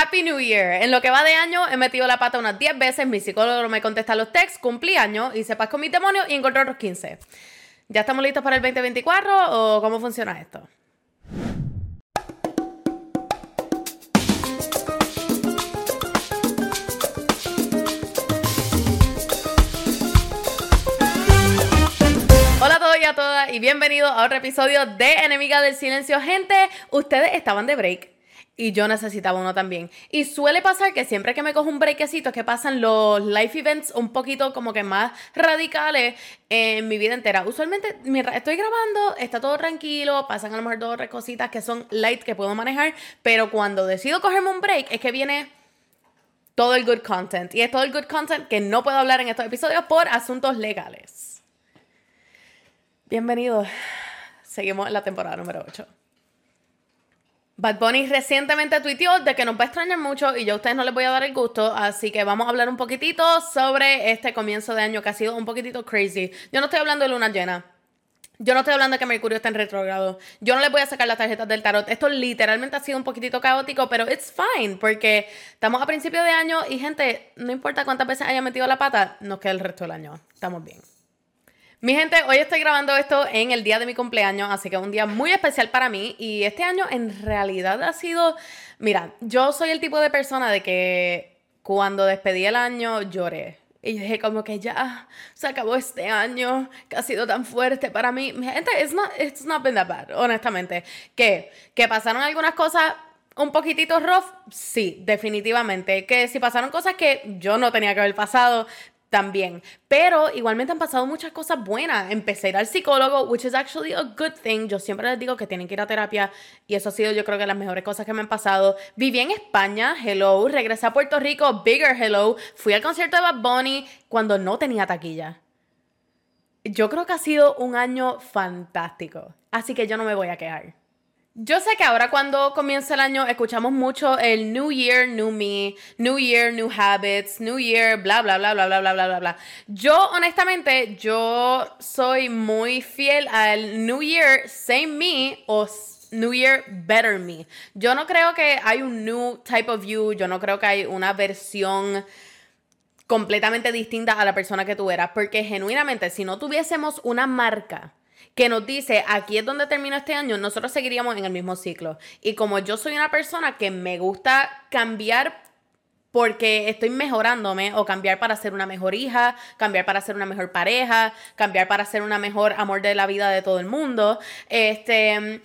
Happy New Year. En lo que va de año he metido la pata unas 10 veces, mi psicólogo me contesta los texts, cumplí año, hice paz con mis demonios y encontré otros 15. ¿Ya estamos listos para el 2024 o cómo funciona esto? Hola a todos y a todas y bienvenidos a otro episodio de Enemiga del Silencio. Gente, ustedes estaban de break y yo necesitaba uno también. Y suele pasar que siempre que me cojo un breakcito, que pasan los life events un poquito como que más radicales en mi vida entera. Usualmente, mientras estoy grabando, está todo tranquilo, pasan a lo mejor dos o tres cositas que son light que puedo manejar, pero cuando decido cogerme un break, es que viene todo el good content. Y es todo el good content que no puedo hablar en estos episodios por asuntos legales. Bienvenidos. Seguimos en la temporada número 8. Bad Bunny recientemente tuiteó de que nos va a extrañar mucho y yo a ustedes no les voy a dar el gusto, así que vamos a hablar un poquitito sobre este comienzo de año que ha sido un poquitito crazy. Yo no estoy hablando de luna llena. Yo no estoy hablando de que Mercurio está en retrogrado. Yo no les voy a sacar las tarjetas del tarot. Esto literalmente ha sido un poquitito caótico, pero it's fine porque estamos a principio de año y gente, no importa cuántas veces haya metido la pata, nos queda el resto del año. Estamos bien. Mi gente, hoy estoy grabando esto en el día de mi cumpleaños, así que es un día muy especial para mí y este año en realidad ha sido, mira, yo soy el tipo de persona de que cuando despedí el año lloré. Y dije como que ya se acabó este año que ha sido tan fuerte para mí. Mi gente, it's not, it's not been that bad, honestamente. Que, que pasaron algunas cosas un poquitito rough, sí, definitivamente. Que si pasaron cosas que yo no tenía que haber pasado, también. Pero igualmente han pasado muchas cosas buenas. Empecé a ir al psicólogo, which is actually a good thing. Yo siempre les digo que tienen que ir a terapia y eso ha sido yo creo que las mejores cosas que me han pasado. Viví en España, hello. Regresé a Puerto Rico, bigger hello. Fui al concierto de Bad Bunny cuando no tenía taquilla. Yo creo que ha sido un año fantástico. Así que yo no me voy a quejar. Yo sé que ahora cuando comienza el año escuchamos mucho el New Year, New Me, New Year, New Habits, New Year, bla, bla, bla, bla, bla, bla, bla, bla, bla. Yo, honestamente, yo soy muy fiel al New Year, Same Me o New Year Better Me. Yo no creo que hay un new type of you, yo no creo que hay una versión completamente distinta a la persona que tú eras, porque genuinamente si no tuviésemos una marca, que nos dice, aquí es donde termina este año, nosotros seguiríamos en el mismo ciclo. Y como yo soy una persona que me gusta cambiar porque estoy mejorándome o cambiar para ser una mejor hija, cambiar para ser una mejor pareja, cambiar para ser una mejor amor de la vida de todo el mundo, este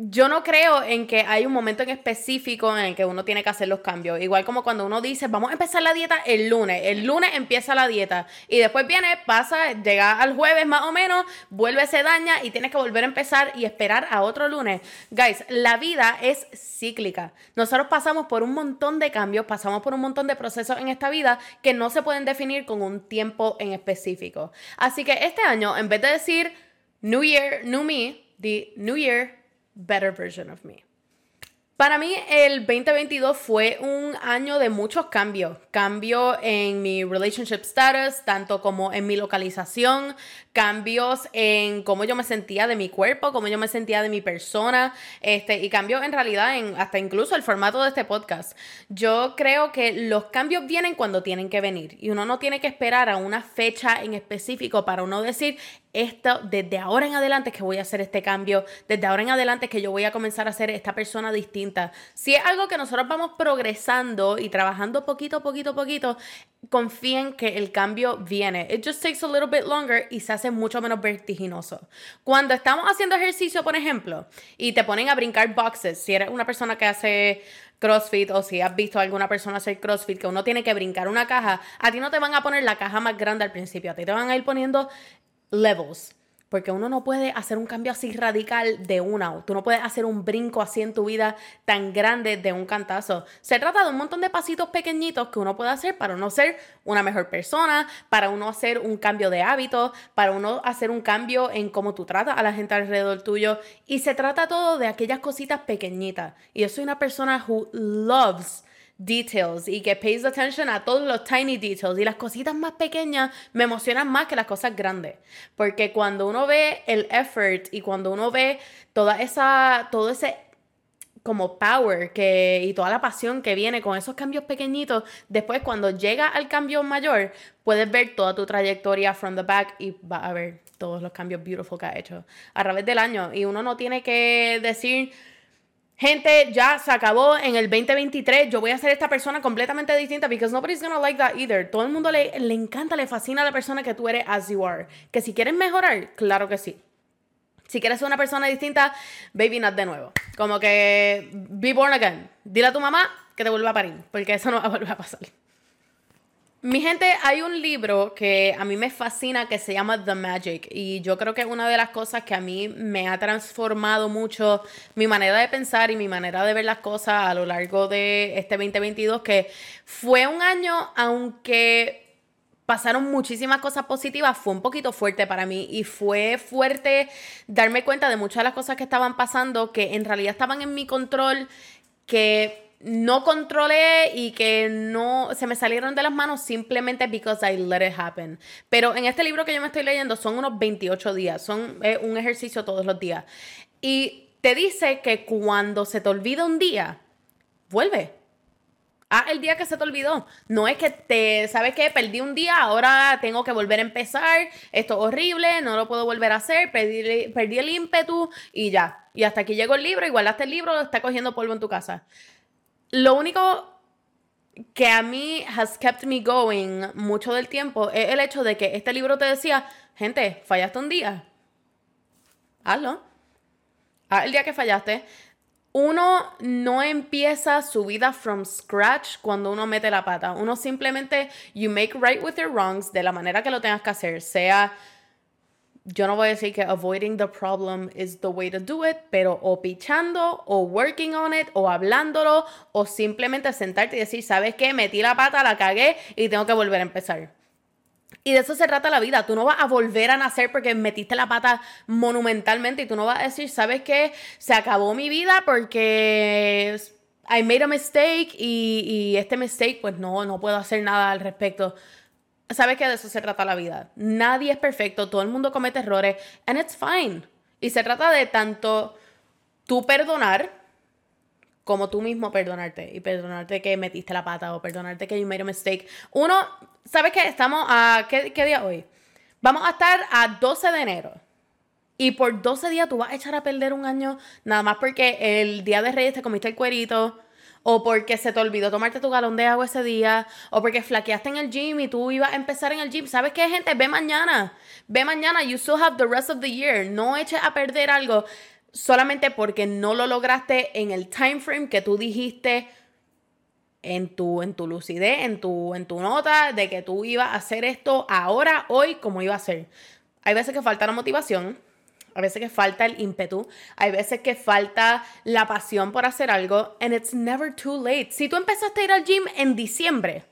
yo no creo en que hay un momento en específico en el que uno tiene que hacer los cambios. Igual como cuando uno dice, vamos a empezar la dieta el lunes. El lunes empieza la dieta. Y después viene, pasa, llega al jueves más o menos, vuelve, se daña y tienes que volver a empezar y esperar a otro lunes. Guys, la vida es cíclica. Nosotros pasamos por un montón de cambios, pasamos por un montón de procesos en esta vida que no se pueden definir con un tiempo en específico. Así que este año, en vez de decir New Year, New Me, the New Year, better version of me. Para mí el 2022 fue un año de muchos cambios. Cambio en mi relationship status, tanto como en mi localización, cambios en cómo yo me sentía de mi cuerpo, cómo yo me sentía de mi persona, este, y cambios en realidad en hasta incluso el formato de este podcast. Yo creo que los cambios vienen cuando tienen que venir y uno no tiene que esperar a una fecha en específico para uno decir, esto, desde ahora en adelante que voy a hacer este cambio, desde ahora en adelante que yo voy a comenzar a ser esta persona distinta. Si es algo que nosotros vamos progresando y trabajando poquito, poquito, poquito, confíen que el cambio viene. It just takes a little bit longer y se hace mucho menos vertiginoso. Cuando estamos haciendo ejercicio, por ejemplo, y te ponen a brincar boxes, si eres una persona que hace CrossFit o si has visto a alguna persona hacer CrossFit que uno tiene que brincar una caja, a ti no te van a poner la caja más grande al principio, a ti te van a ir poniendo levels. Porque uno no puede hacer un cambio así radical de una. Tú no puedes hacer un brinco así en tu vida tan grande de un cantazo. Se trata de un montón de pasitos pequeñitos que uno puede hacer para uno ser una mejor persona, para uno hacer un cambio de hábito, para uno hacer un cambio en cómo tú tratas a la gente alrededor tuyo. Y se trata todo de aquellas cositas pequeñitas. Y yo soy una persona who loves details y que pays attention a todos los tiny details y las cositas más pequeñas me emocionan más que las cosas grandes porque cuando uno ve el effort y cuando uno ve toda esa todo ese como power que, y toda la pasión que viene con esos cambios pequeñitos, después cuando llega al cambio mayor, puedes ver toda tu trayectoria from the back y va a ver todos los cambios beautiful que ha hecho a través del año. Y uno no tiene que decir, gente, ya se acabó en el 2023, yo voy a ser esta persona completamente distinta because nobody's gonna like that either. Todo el mundo le, le encanta, le fascina a la persona que tú eres as you are. Que si quieres mejorar, claro que sí. Si quieres ser una persona distinta, baby, not de nuevo. Como que be born again. Dile a tu mamá que te vuelva a parir, porque eso no va a volver a pasar. Mi gente, hay un libro que a mí me fascina que se llama The Magic y yo creo que es una de las cosas que a mí me ha transformado mucho mi manera de pensar y mi manera de ver las cosas a lo largo de este 2022, que fue un año, aunque pasaron muchísimas cosas positivas, fue un poquito fuerte para mí y fue fuerte darme cuenta de muchas de las cosas que estaban pasando que en realidad estaban en mi control, que no controlé y que no se me salieron de las manos simplemente because I let it happen. Pero en este libro que yo me estoy leyendo son unos 28 días, son un ejercicio todos los días. Y te dice que cuando se te olvida un día, vuelve Ah, el día que se te olvidó. No es que te, ¿sabes qué? Perdí un día, ahora tengo que volver a empezar. Esto es horrible, no lo puedo volver a hacer. Perdí, perdí el ímpetu y ya. Y hasta aquí llegó el libro, igualaste el libro, está cogiendo polvo en tu casa. Lo único que a mí has kept me going mucho del tiempo es el hecho de que este libro te decía, gente, fallaste un día. Hazlo. Haz el día que fallaste uno no empieza su vida from scratch cuando uno mete la pata. Uno simplemente, you make right with your wrongs de la manera que lo tengas que hacer. Sea, yo no voy a decir que avoiding the problem is the way to do it, pero o pichando, o working on it, o hablándolo, o simplemente sentarte y decir, ¿sabes qué? Metí la pata, la cagué y tengo que volver a empezar. Y de eso se trata la vida. Tú no vas a volver a nacer porque metiste la pata monumentalmente y tú no vas a decir, ¿sabes qué? Se acabó mi vida porque I made a mistake y, y este mistake, pues no, no puedo hacer nada al respecto. ¿Sabes qué? De eso se trata la vida. Nadie es perfecto, todo el mundo comete errores, and it's fine. Y se trata de tanto tú perdonar como tú mismo perdonarte y perdonarte que metiste la pata o perdonarte que you made a mistake. Uno, ¿sabes qué? Estamos a, ¿qué, qué día hoy? Vamos a estar a 12 de enero. Y por 12 días tú vas a echar a perder un año nada más porque el día de Reyes te comiste el cuerito, o porque se te olvidó tomarte tu galón de agua ese día, o porque flaqueaste en el gym y tú ibas a empezar en el gym. ¿Sabes qué, gente? Ve mañana. Ve mañana. You still have the rest of the year. No eches a perder algo solamente porque no lo lograste en el time frame que tú dijiste en tu, en tu lucidez, en tu, en tu nota de que tú ibas a hacer esto ahora, hoy, como iba a ser. Hay veces que falta la motivación, hay veces que falta el ímpetu, hay veces que falta la pasión por hacer algo, and it's never too late. Si tú empezaste a ir al gym en diciembre,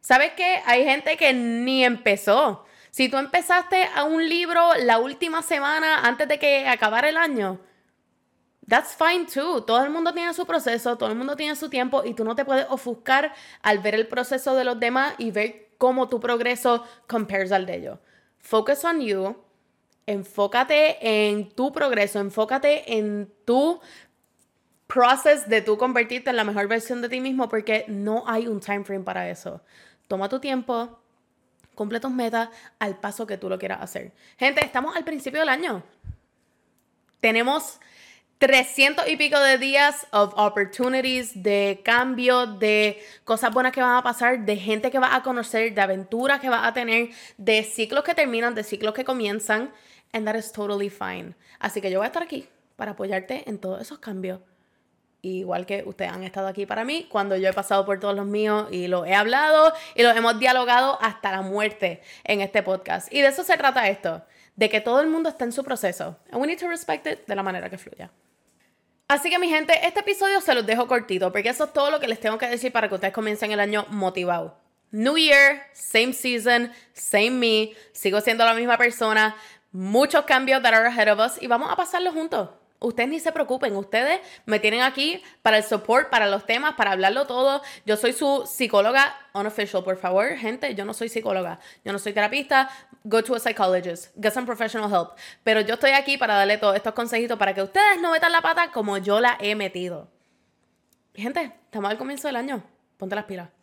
¿sabes qué? Hay gente que ni empezó. Si tú empezaste a un libro la última semana antes de que acabara el año, that's fine too. Todo el mundo tiene su proceso, todo el mundo tiene su tiempo y tú no te puedes ofuscar al ver el proceso de los demás y ver cómo tu progreso compares al de ellos. Focus on you. Enfócate en tu progreso, enfócate en tu proceso de tú convertirte en la mejor versión de ti mismo porque no hay un time frame para eso. Toma tu tiempo, cumple tus metas al paso que tú lo quieras hacer. Gente, estamos al principio del año. Tenemos 300 y pico de días of opportunities, de cambio, de cosas buenas que van a pasar, de gente que va a conocer, de aventuras que va a tener, de ciclos que terminan, de ciclos que comienzan. And that is totally fine. Así que yo voy a estar aquí para apoyarte en todos esos cambios igual que ustedes han estado aquí para mí, cuando yo he pasado por todos los míos y lo he hablado y lo hemos dialogado hasta la muerte en este podcast. Y de eso se trata esto, de que todo el mundo está en su proceso. And we need to respect it de la manera que fluya. Así que mi gente, este episodio se los dejo cortito, porque eso es todo lo que les tengo que decir para que ustedes comiencen el año motivados. New Year, same season, same me, sigo siendo la misma persona, muchos cambios that are ahead of us y vamos a pasarlo juntos. Ustedes ni se preocupen, ustedes me tienen aquí para el support, para los temas, para hablarlo todo. Yo soy su psicóloga unofficial, por favor, gente, yo no soy psicóloga, yo no soy terapista, go to a psychologist, get some professional help. Pero yo estoy aquí para darle todos estos consejitos para que ustedes no metan la pata como yo la he metido. Gente, estamos al comienzo del año, ponte las pilas.